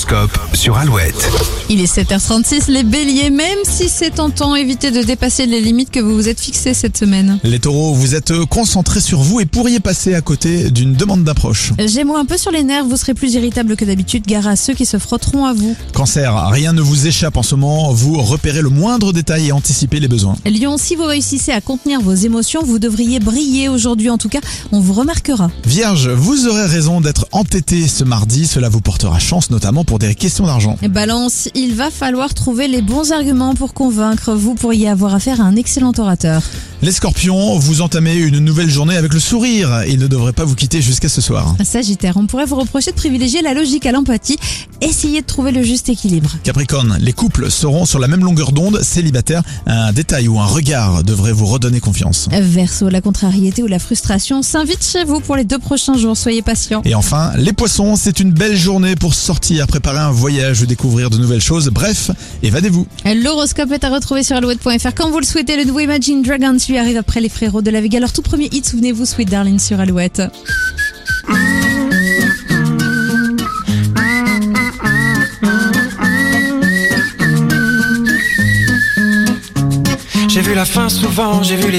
l'horoscope sur Alouette. Il est 7h36, les béliers, même si c'est tentant, évitez de dépasser les limites que vous vous êtes fixées cette semaine. Les taureaux, vous êtes concentrés sur vous et pourriez passer à côté d'une demande d'approche. Gémeaux un peu sur les nerfs, vous serez plus irritable que d'habitude, gare à ceux qui se frotteront à vous. Cancer, rien ne vous échappe en ce moment, vous repérez le moindre détail et anticipez les besoins. Lion, si vous réussissez à contenir vos émotions, vous devriez briller aujourd'hui, en tout cas, on vous remarquera. Vierge, vous aurez raison d'être entêté ce mardi, cela vous portera chance notamment pour des questions d'argent. Balance, il va falloir trouver les bons arguments pour convaincre, vous pourriez avoir affaire à un excellent orateur. Les scorpions, vous entamez une nouvelle journée avec le sourire, il ne devrait pas vous quitter jusqu'à ce soir. Sagittaire, on pourrait vous reprocher de privilégier la logique à l'empathie, essayez de trouver le juste équilibre. Capricorne, les couples seront sur la même longueur d'onde, célibataire, un détail ou un regard devrait vous redonner confiance. Verseau, la contrariété ou la frustration s'invite chez vous pour les deux prochains jours, soyez patient. Et enfin, les poissons, c'est une belle journée pour sortir, préparer un voyage ou découvrir de nouvelles choses. Bref, évadez-vous. L'horoscope est à retrouver sur alouette.fr quand vous le souhaitez. Le nouveau Imagine Dragons lui arrive après les frérots de la Vega. Leur tout premier hit, souvenez-vous, Sweet Darling sur Alouette. J'ai vu la fin souvent, j'ai vu les